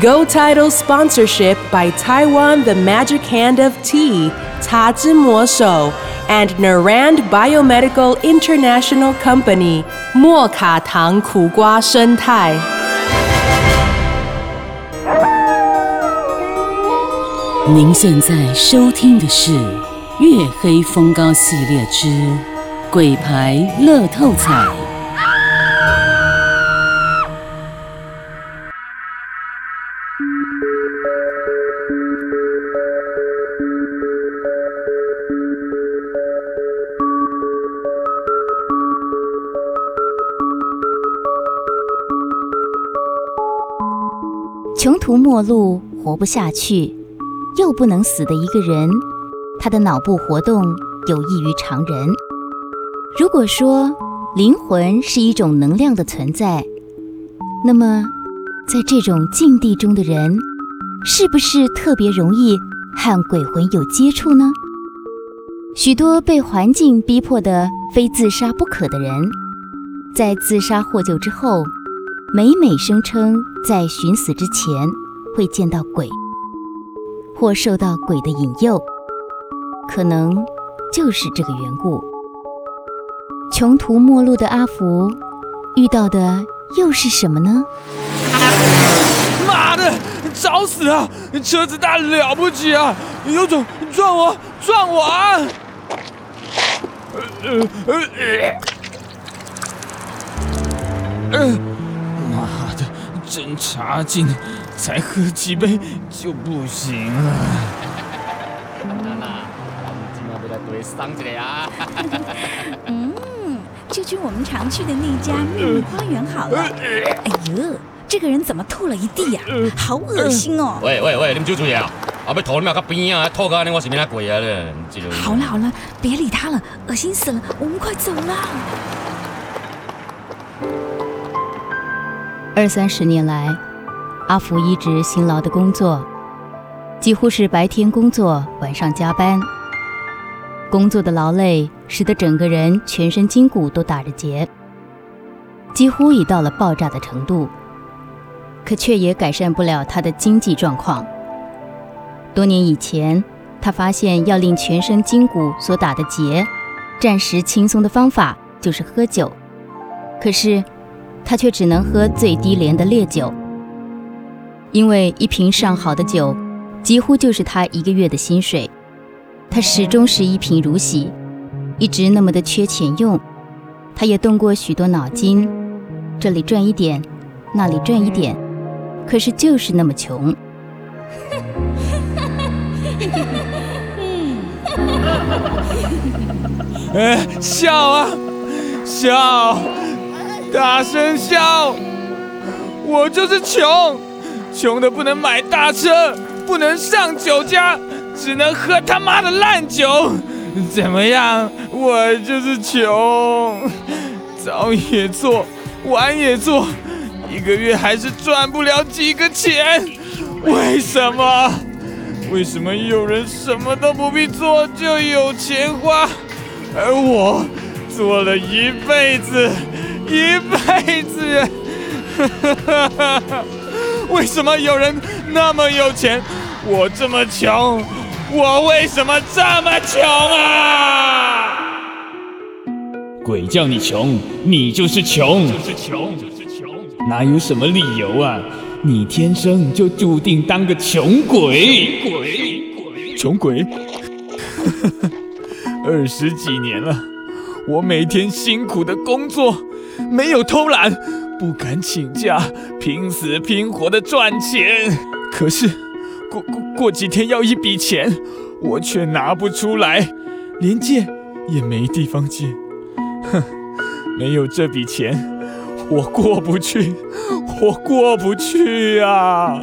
Go Title sponsorship by Taiwan The Magic Hand of Tea, Ta Zhi Mo Shou, and Narand Biomedical International Company, 莫卡糖苦瓜生态。您现在收听的是《月黑风高》系列之《鬼牌乐透彩》。 途末路，活不下去，又不能死的一个人，他的脑部活动有异于常人。如果说灵魂是一种能量的存在，那么在这种境地中的人，是不是特别容易和鬼魂有接触呢？许多被环境逼迫的非自杀不可的人，在自杀获救之后，每每声称在寻死之前会见到鬼，或受到鬼的引诱，可能就是这个缘故。穷途末路的阿福遇到的又是什么呢？妈的，找死啊！车子大了不起啊！有种撞我，撞我啊！呃呃呃呃，妈的，真差劲，才喝几杯就不行了。娜娜，我们今晚要来对上一个啊！嗯，就去我们常去的那家秘密花园好了。哎呦，这个人怎么吐了一地呀、好恶心哦！喂喂喂，你们注意啊！后尾吐你妈个边啊，吐个安尼我是免来跪啊咧，这好了好了，别理他了，恶心死了，我们快走啦！二三十年来，阿福一直辛劳的工作，几乎是白天工作，晚上加班。工作的劳累使得整个人全身筋骨都打着结，几乎已到了爆炸的程度，可却也改善不了他的经济状况。多年以前，他发现要令全身筋骨所打的结暂时轻松的方法就是喝酒，可是他却只能喝最低廉的烈酒，因为一瓶上好的酒几乎就是他一个月的薪水。他始终是一贫如洗，一直那么的缺钱用。他也动过许多脑筋，这里赚一点，那里赚一点，可是就是那么穷。哎，笑啊，笑，大声笑！我就是穷，穷的不能买大车，不能上酒家，只能喝他妈的烂酒。怎么样？我就是穷，早也做，晚也做，一个月还是赚不了几个钱。为什么？为什么有人什么都不必做就有钱花？而我做了一辈子，一辈子，为什么有人那么有钱，我这么穷？我为什么这么穷啊？鬼叫你穷，你就是穷，就是穷，就是穷，哪有什么理由啊？你天生就注定当个穷鬼，鬼鬼，穷鬼。二十几年了，我每天辛苦的工作，没有偷懒，不敢请假，拼死拼活的赚钱。可是过过过几天要一笔钱，我却拿不出来，连借也没地方借。哼，没有这笔钱，我过不去，我过不去啊！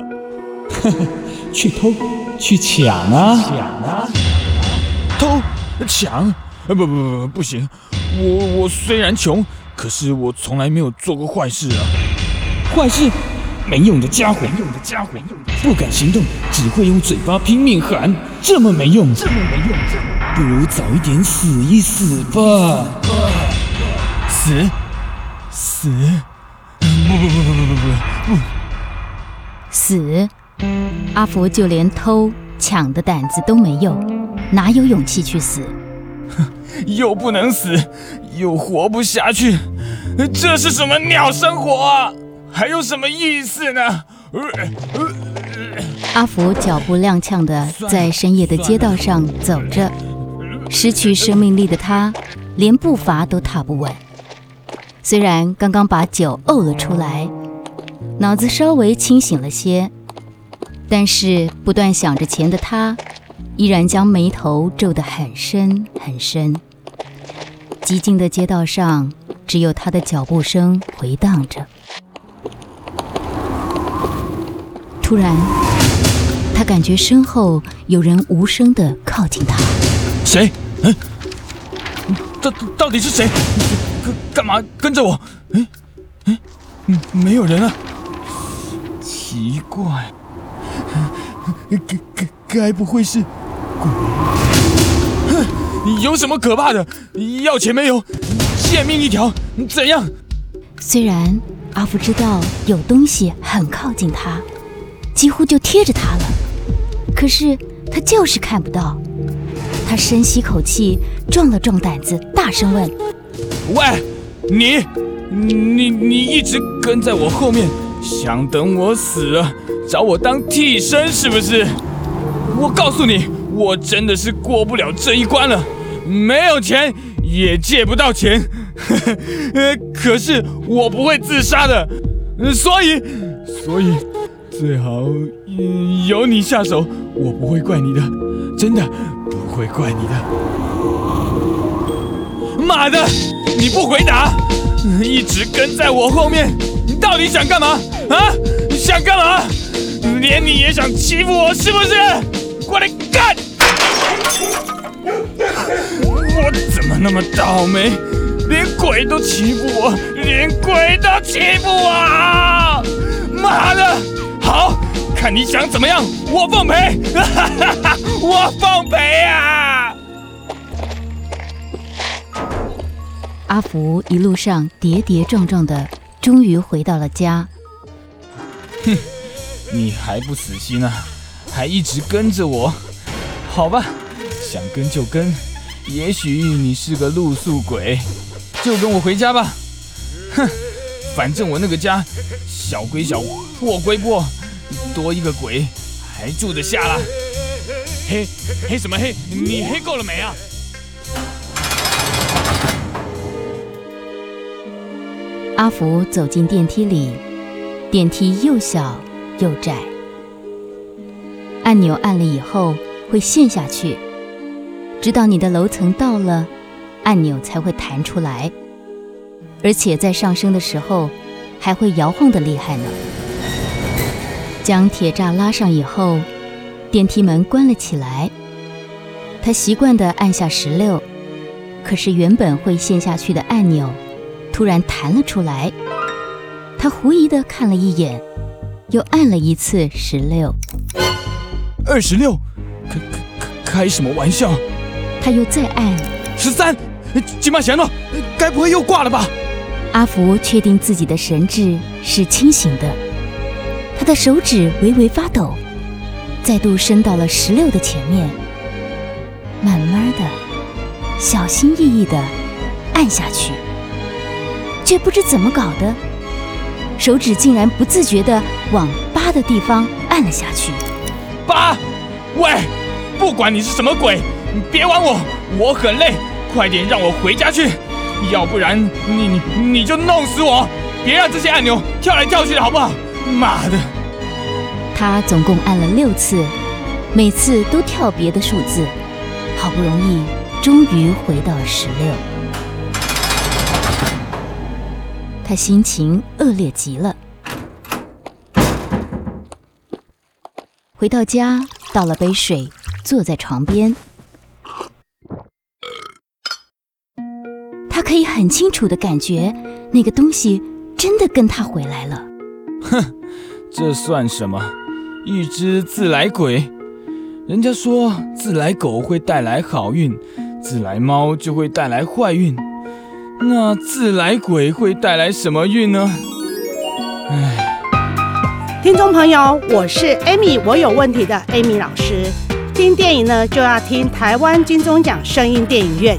去偷，去抢啊！抢啊！偷抢？不不不，不行！我我虽然穷，可是我从来没有做过坏事啊！坏事？没用的家伙！没用的家伙！不敢行动，只会用嘴巴拼命喊，这么没用！这么没用！不如早一点死一死吧！死？死？不不不不不不不！死？阿福就连偷抢的胆子都没有，哪有勇气去死？又不能死，又活不下去，这是什么鸟生活啊？还有什么意思呢？阿福脚步踉跄地在深夜的街道上走着，失去生命力的他，连步伐都踏不稳。虽然刚刚把酒呕了出来，脑子稍微清醒了些，但是不断想着钱的他，依然将眉头皱得很深很深。寂静的街道上，只有他的脚步声回荡着。突然，他感觉身后有人无声地靠近他。谁？嗯，到到底是谁？干干嘛跟着我？嗯，嗯，没有人啊。奇怪，该该该不会是鬼？哼，有什么可怕的？要钱没有？贱命一条，怎样？虽然阿福知道有东西很靠近他。几乎就贴着他了，可是他就是看不到。他深吸口气，壮了壮胆子，大声问：“喂，你，你你一直跟在我后面，想等我死了找我当替身是不是？我告诉你，我真的是过不了这一关了，没有钱也借不到钱。呃，可是我不会自杀的，所以，所以。”最好嗯由你下手，我不会怪你的，真的不会怪你的。妈的，你不回答，一直跟在我后面，你到底想干嘛？啊，想干嘛？连你也想欺负我是不是？过来干！我怎么那么倒霉，连鬼都欺负我，连鬼都欺负我！妈的！好，看你想怎么样，我奉陪，我奉陪啊！阿福一路上跌跌撞撞的，终于回到了家。哼，你还不死心啊？还一直跟着我？好吧，想跟就跟。也许你是个露宿鬼，就跟我回家吧。哼，反正我那个家小归小，破归破。多一个鬼，还住得下了？黑黑什么黑？你黑够了没啊？阿福走进电梯里，电梯又小又窄，按钮按了以后会陷下去，直到你的楼层到了，按钮才会弹出来，而且在上升的时候还会摇晃的厉害呢。将铁栅拉上以后，电梯门关了起来。他习惯地按下十六，可是原本会陷下去的按钮突然弹了出来。他狐疑地看了一眼，又按了一次十六。二十六，开开开什么玩笑？他又再按十三，金马贤了，该不会又挂了吧？阿福确定自己的神智是清醒的。他的手指微微发抖，再度伸到了十六的前面，慢慢的、小心翼翼的按下去，却不知怎么搞的，手指竟然不自觉的往八的地方按了下去。八，喂，不管你是什么鬼，你你别玩我，我很累，快点让我回家去，要不然你你你就弄死我，别让这些按钮跳来跳去的好不好？妈的！他总共按了六次，每次都跳别的数字，好不容易，终于回到十六。他心情恶劣极了。回到家，倒了杯水，坐在床边。可以很清楚的感觉，那个东西真的跟他回来了。哼，这算什么？一只自来鬼。人家说自来狗会带来好运，自来猫就会带来坏运。那自来鬼会带来什么运呢？唉，听众朋友，我是 Amy，我有问题的 Amy 老师。听电影呢，就要听台湾金钟奖声音电影院。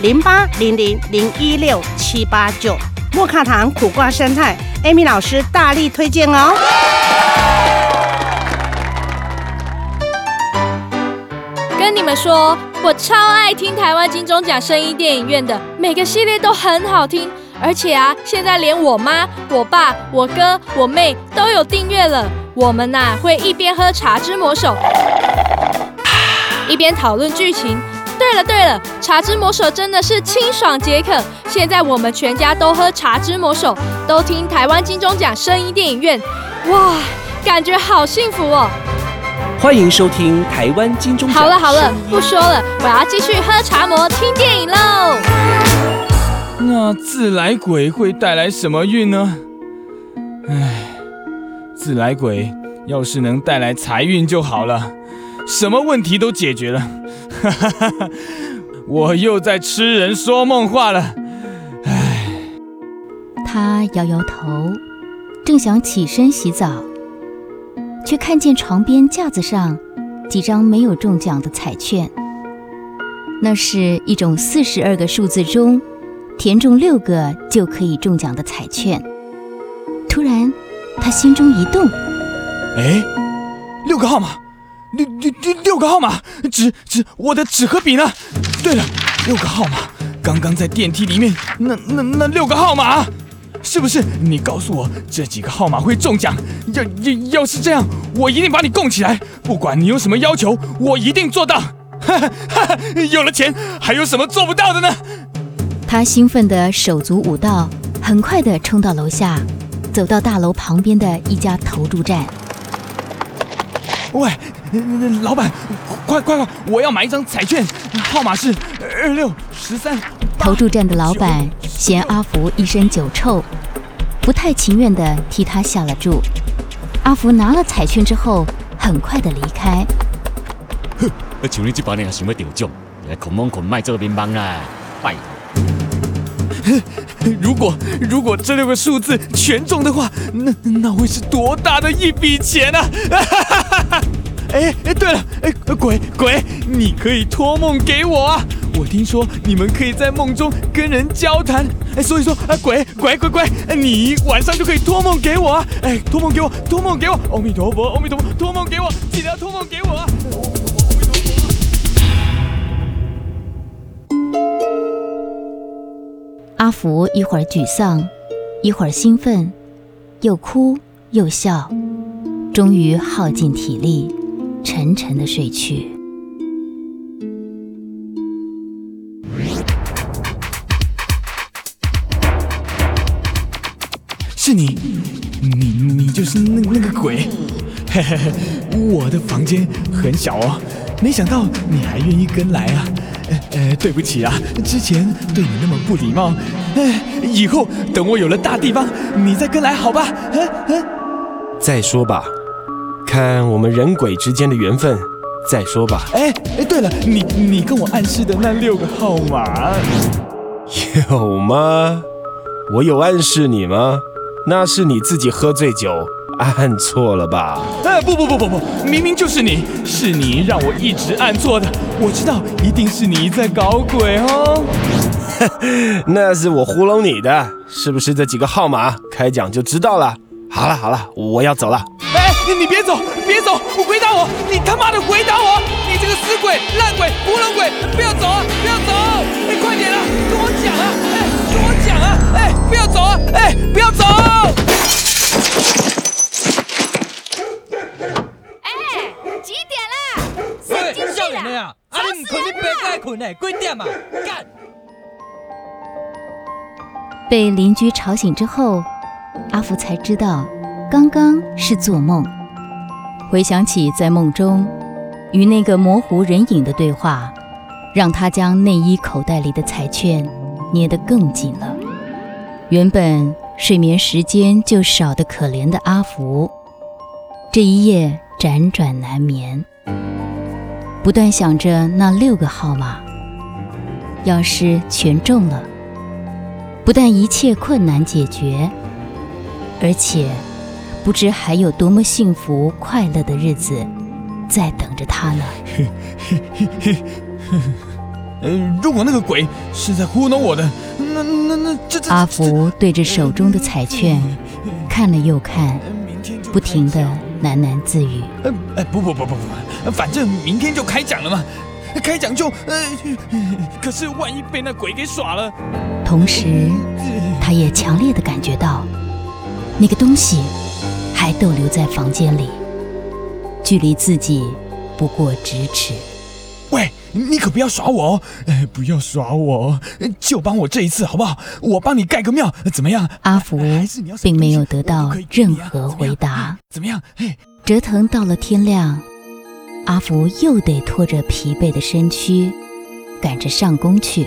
零八零零零一六七八九，莫卡糖苦瓜生态，Amy 老师大力推荐哦。跟你们说，我超爱听台湾金钟奖声音电影院的，每个系列都很好听，而且啊，现在连我妈、我爸、我哥、我妹都有订阅了。我们呐会一边喝茶之魔手，一边讨论剧情。对了对了，茶之魔手真的是清爽解渴。现在我们全家都喝茶之魔手，都听台湾金钟奖声音电影院，哇，感觉好幸福哦！欢迎收听台湾金钟奖。好了好了，不说了，我要继续喝茶魔听电影喽。那自来鬼会带来什么运呢？唉，自来鬼要是能带来财运就好了，什么问题都解决了。哈哈哈哈我又在痴人说梦话了，唉。他摇摇头，正想起身洗澡，却看见床边架子上几张没有中奖的彩券。那是一种四十二个数字中填中六个就可以中奖的彩券。突然，他心中一动，哎，六个号码。六六六六个号码，纸纸，我的纸和笔呢？对了，六个号码，刚刚在电梯里面，那那那六个号码，是不是？你告诉我这几个号码会中奖？要要要是这样，我一定把你供起来，不管你有什么要求，我一定做到。哈哈，有了钱，还有什么做不到的呢？他兴奋的手足舞蹈，很快的冲到楼下，走到大楼旁边的一家投注站。喂，老板，快快快！我要买一张彩券，号码是二六十三。投注站的老板嫌阿福一身酒臭，不太情愿地替他下了注。阿福拿了彩券之后，很快地离开。哼，像你这帮人也想要得奖，来捆蒙捆卖这个乒乓啦，拜托。如果如果这六个数字全中的话，那那会是多大的一笔钱啊！哎哎，对了，哎鬼鬼，你可以托梦给我啊！我听说你们可以在梦中跟人交谈，哎，所以说啊，鬼鬼鬼鬼，你晚上就可以托梦给我啊！哎，托梦给我，托梦给我，阿弥陀佛，阿弥陀佛，托梦给我，记得要托梦给我啊！阿福一会儿沮丧，一会儿兴奋，又哭又笑，终于耗尽体力，沉沉的睡去。是你，你你就是那那个鬼，嘿嘿嘿，我的房间很小哦，没想到你还愿意跟来啊。呃，对不起啊，之前对你那么不礼貌。哎，以后等我有了大地方，你再跟来好吧？嗯嗯，再说吧，看我们人鬼之间的缘分，再说吧。哎哎，对了，你你跟我暗示的那六个号码，有吗？我有暗示你吗？那是你自己喝醉酒。按错了吧？哎，不不不不不，明明就是你，是你让我一直按错的。我知道，一定是你在搞鬼哦。那是我糊弄你的，是不是这几个号码开奖就知道了？好了好了，我要走了。哎，你别走，别走，我回答我，你他妈的回答我！你这个死鬼、烂鬼、无能鬼，不要走啊！不要走！哎，快点啊！跟我讲啊！哎，跟我讲啊！哎，不要走啊！哎，不要走！哎，几点啦？喂，进去啦！少年的啊，啊你唔可以别盖困呢，几点啊？干！被邻居吵醒之后，阿福才知道刚刚是做梦。回想起在梦中与那个模糊人影的对话，让他将内衣口袋里的彩券捏得更紧了。原本睡眠时间就少得可怜的阿福，这一夜辗转难眠，不断想着那六个号码，要是全中了。不但一切困难解决，而且不知还有多么幸福快乐的日子在等着他呢。呃，如果那个鬼是在糊弄我的，那那那这这阿福对着手中的彩券看了又看，不停的喃喃自语。呃，哎，不不不不不，反正明天就开奖了嘛，开奖就呃，可是万一被那鬼给耍了，同时，他也强烈的感觉到，那个东西还逗留在房间里，距离自己不过咫尺。喂，你可不要耍我哦！哎，不要耍我，就帮我这一次好不好？我帮你盖个庙，怎么样？阿福并没有得到任何回答。怎么样？嘿，折腾到了天亮，阿福又得拖着疲惫的身躯，赶着上工去。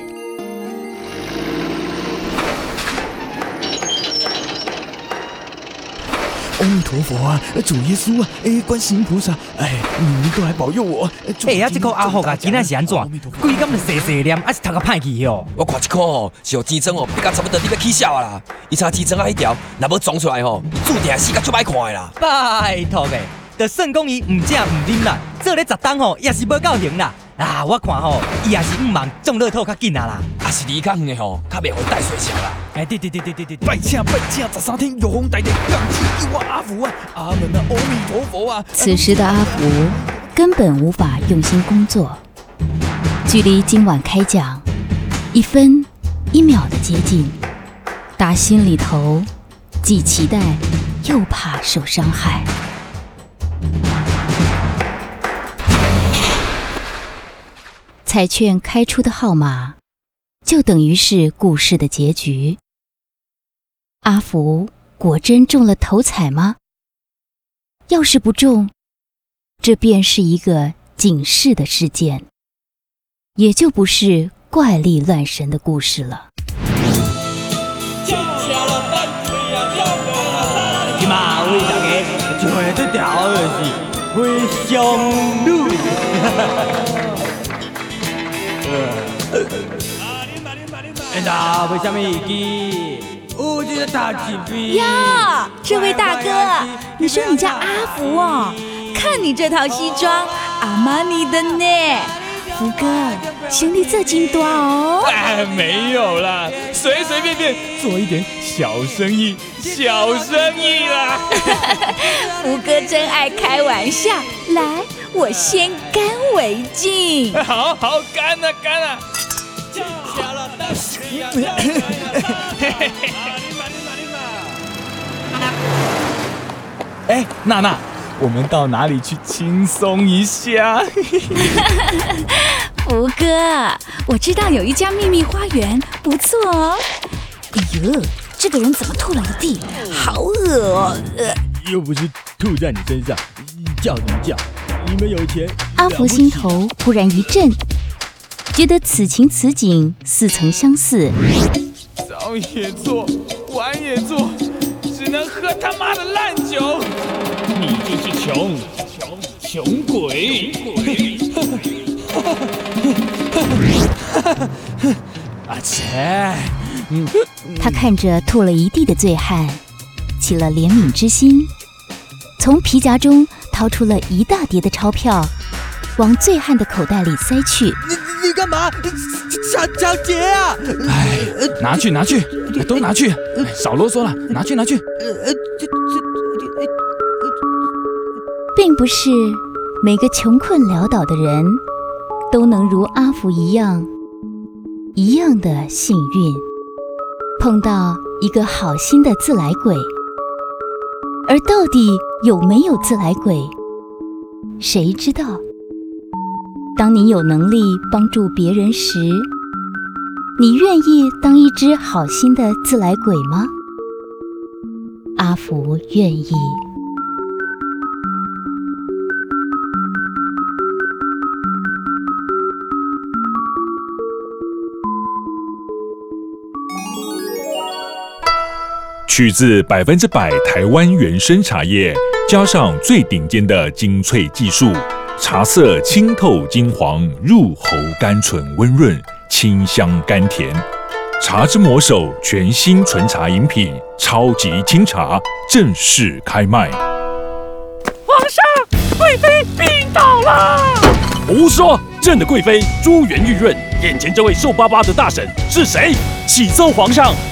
阿弥陀佛啊，主耶稣啊，哎，观世音菩萨，哎，你们都来保佑我。哎呀，这个阿福啊，今仔是安怎？规工就细细念，还是读个歹去哦？我看这颗哦，是有钱庄哦，比较差不多你要起笑啊啦！伊查钱庄啊，迄条若要装出来吼，注定死甲出歹看的啦。拜托诶，就算讲伊唔食唔啉啦，做咧十档吼，也是无够型啦。啊，我看吼，伊也是唔忙中乐透较紧啊啦。啊是离较远的吼，较袂好带水车啦。哎，对对对对对对，拜请拜请，十三天玉皇大帝降旨救我阿福啊！阿门啊，阿弥陀佛啊！此时的阿福根本无法用心工作，距离今晚开奖一分一秒的接近，打心里头既期待又怕受伤害。彩券开出的号码，就等于是故事的结局。阿福果真中了头彩吗？要是不中，这便是一个警示的事件，也就不是怪力乱神的故事了。回乡路。哎呀，为什么伊我觉得大起飞呀，这位大哥，你说你叫阿福哦？看你这套西装，阿玛尼的呢。福哥，兄弟这金多哦。哎，没有啦，随随便便做一点小生意，小生意啦。福哥真爱开玩笑，来，我先干为敬。好好干啊干啊！哎，娜娜，我们到哪里去轻松一下？福哥，我知道有一家秘密花园，不错哦。哎呦，这个人怎么吐了一地？好恶哦！呃，又不是吐在你身上，叫什么叫？你们有钱？阿福心头忽然一震，觉得此情此景似曾相似。早也做，晚也做，只能喝他妈的烂酒。你就是穷，穷穷鬼！阿切，他看着吐了一地的醉汉，起了怜悯之心，从皮夹中掏出了一大叠的钞票，往醉汉的口袋里塞去。你你干嘛？抢抢劫啊！哎，拿去拿去，都拿去，少啰嗦了，拿去拿去。呃，这这并不是每个穷困潦倒的人都能如阿福一样，一样的幸运，碰到一个好心的自来鬼。而到底有没有自来鬼，谁知道？当你有能力帮助别人时，你愿意当一只好心的自来鬼吗？阿福愿意。取自百分之百台湾原生茶叶，加上最顶尖的精粹技术，茶色清透金黄，入喉甘醇温润，清香甘甜。茶之魔手全新纯茶饮品，超级清茶正式开卖。皇上，贵妃病倒了！胡说！朕的贵妃珠圆玉润，眼前这位瘦巴巴的大婶是谁？启奏皇上，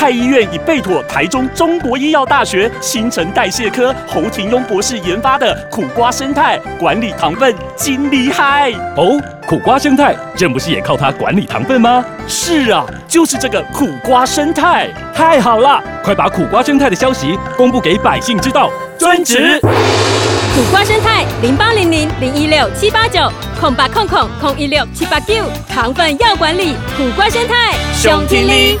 太医院已备妥台中中国医药大学新陈代谢科侯廷庸博士研发的苦瓜生态管理糖分，金厉害哦！苦瓜生态，朕不是也靠它管理糖分吗？是啊，就是这个苦瓜生态，太好了！快把苦瓜生态的消息公布给百姓知道。遵旨。苦瓜生态零八零零零一六七八九空八空空空一六七八九糖分要管理，苦瓜生态熊天力。